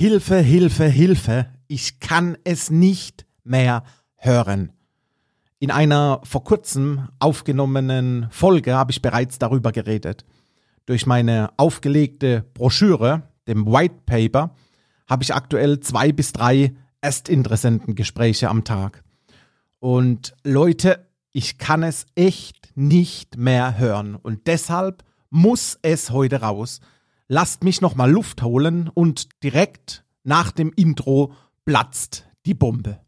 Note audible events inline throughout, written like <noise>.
Hilfe, Hilfe, Hilfe. Ich kann es nicht mehr hören. In einer vor kurzem aufgenommenen Folge habe ich bereits darüber geredet. Durch meine aufgelegte Broschüre, dem White Paper, habe ich aktuell zwei bis drei Erstinteressentengespräche am Tag. Und Leute, ich kann es echt nicht mehr hören. Und deshalb muss es heute raus. Lasst mich nochmal Luft holen und direkt nach dem Intro platzt die Bombe.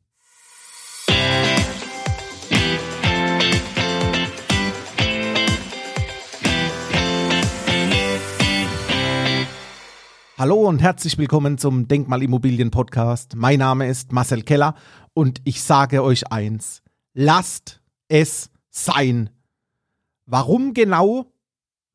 Hallo und herzlich willkommen zum Denkmalimmobilien Podcast. Mein Name ist Marcel Keller und ich sage euch eins. Lasst es sein. Warum genau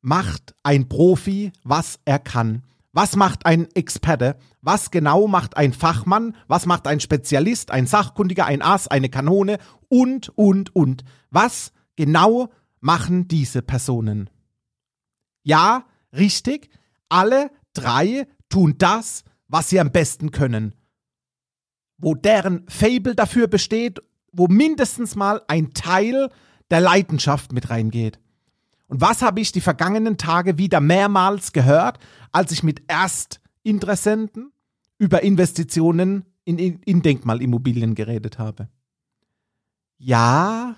macht ein Profi, was er kann? Was macht ein Experte? Was genau macht ein Fachmann? Was macht ein Spezialist, ein Sachkundiger, ein Ass, eine Kanone und, und, und? Was genau machen diese Personen? Ja, richtig, alle drei tun das, was sie am besten können. Wo deren Fable dafür besteht, wo mindestens mal ein Teil der Leidenschaft mit reingeht. Und was habe ich die vergangenen Tage wieder mehrmals gehört, als ich mit Erstinteressenten über Investitionen in, in Denkmalimmobilien geredet habe? Ja,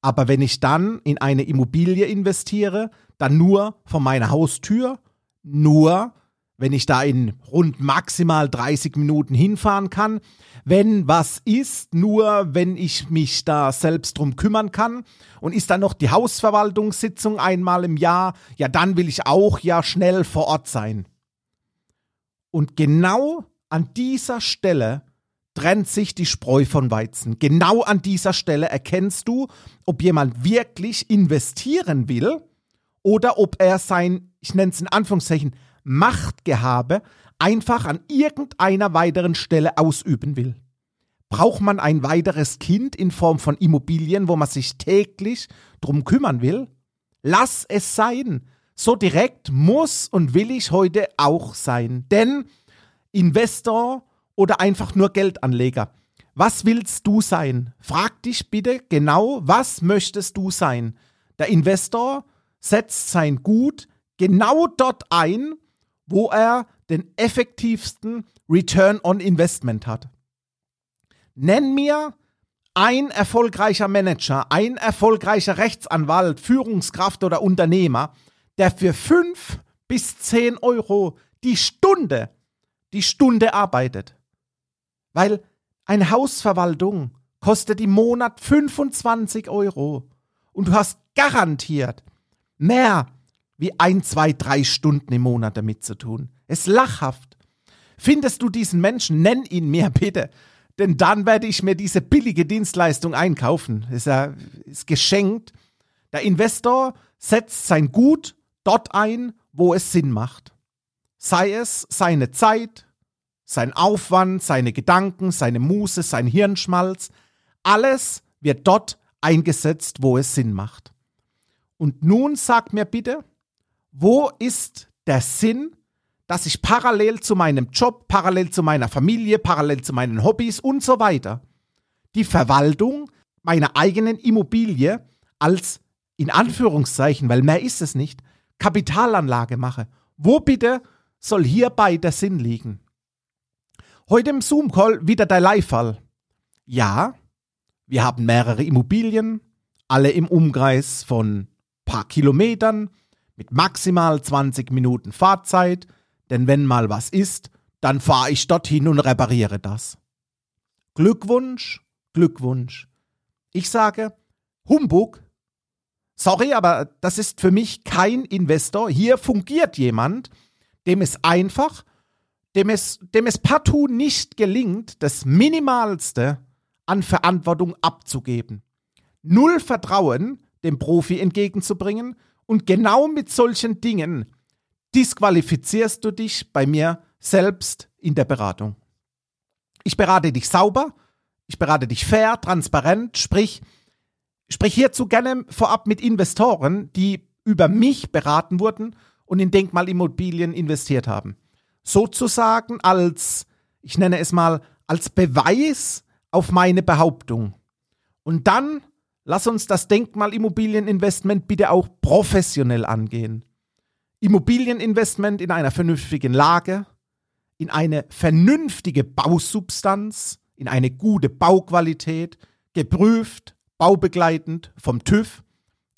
aber wenn ich dann in eine Immobilie investiere, dann nur von meiner Haustür, nur wenn ich da in rund maximal 30 Minuten hinfahren kann, wenn was ist, nur wenn ich mich da selbst drum kümmern kann. Und ist dann noch die Hausverwaltungssitzung einmal im Jahr, ja, dann will ich auch ja schnell vor Ort sein. Und genau an dieser Stelle trennt sich die Spreu von Weizen. Genau an dieser Stelle erkennst du, ob jemand wirklich investieren will oder ob er sein, ich nenne es in Anführungszeichen, Machtgehabe einfach an irgendeiner weiteren Stelle ausüben will. Braucht man ein weiteres Kind in Form von Immobilien, wo man sich täglich drum kümmern will? Lass es sein. So direkt muss und will ich heute auch sein. Denn Investor oder einfach nur Geldanleger. Was willst du sein? Frag dich bitte genau, was möchtest du sein? Der Investor setzt sein Gut genau dort ein, wo er den effektivsten Return on Investment hat. Nenn mir ein erfolgreicher Manager, ein erfolgreicher Rechtsanwalt, Führungskraft oder Unternehmer, der für fünf bis zehn Euro die Stunde, die Stunde arbeitet. Weil eine Hausverwaltung kostet im Monat 25 Euro und du hast garantiert mehr wie ein, zwei, drei Stunden im Monat damit zu tun. Es ist lachhaft. Findest du diesen Menschen, nenn ihn mir <laughs> bitte. Denn dann werde ich mir diese billige Dienstleistung einkaufen. Ist ja ist geschenkt. Der Investor setzt sein Gut dort ein, wo es Sinn macht. Sei es seine Zeit, sein Aufwand, seine Gedanken, seine Muße, sein Hirnschmalz. Alles wird dort eingesetzt, wo es Sinn macht. Und nun sag mir bitte, wo ist der Sinn, dass ich parallel zu meinem Job, parallel zu meiner Familie, parallel zu meinen Hobbys und so weiter die Verwaltung meiner eigenen Immobilie als in Anführungszeichen, weil mehr ist es nicht, Kapitalanlage mache. Wo bitte soll hierbei der Sinn liegen? Heute im Zoom-Call wieder der Leihfall. Ja, wir haben mehrere Immobilien, alle im Umkreis von paar Kilometern, mit maximal 20 Minuten Fahrzeit, denn wenn mal was ist, dann fahre ich dorthin und repariere das. Glückwunsch, Glückwunsch. Ich sage, Humbug. Sorry, aber das ist für mich kein Investor. Hier fungiert jemand, dem es einfach, dem es, dem es partout nicht gelingt, das Minimalste an Verantwortung abzugeben. Null Vertrauen dem Profi entgegenzubringen und genau mit solchen Dingen disqualifizierst du dich bei mir selbst in der Beratung. Ich berate dich sauber, ich berate dich fair, transparent, sprich, sprich hierzu gerne vorab mit Investoren, die über mich beraten wurden und in Denkmalimmobilien investiert haben. sozusagen als, ich nenne es mal, als Beweis auf meine Behauptung. Und dann lass uns das Denkmalimmobilieninvestment bitte auch professionell angehen. Immobilieninvestment in einer vernünftigen Lage, in eine vernünftige Bausubstanz, in eine gute Bauqualität, geprüft, baubegleitend vom TÜV,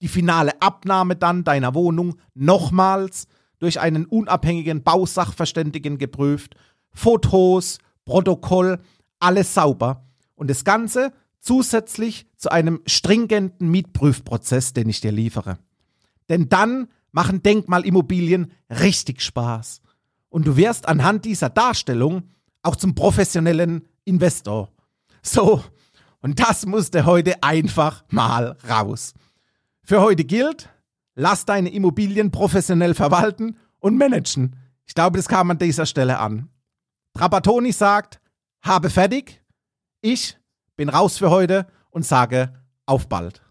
die finale Abnahme dann deiner Wohnung nochmals durch einen unabhängigen Bausachverständigen geprüft, Fotos, Protokoll, alles sauber. Und das Ganze zusätzlich zu einem stringenten Mietprüfprozess, den ich dir liefere. Denn dann machen Denkmalimmobilien richtig Spaß. Und du wirst anhand dieser Darstellung auch zum professionellen Investor. So, und das musste heute einfach mal raus. Für heute gilt, lass deine Immobilien professionell verwalten und managen. Ich glaube, das kam an dieser Stelle an. Trapattoni sagt, habe fertig. Ich bin raus für heute und sage auf bald.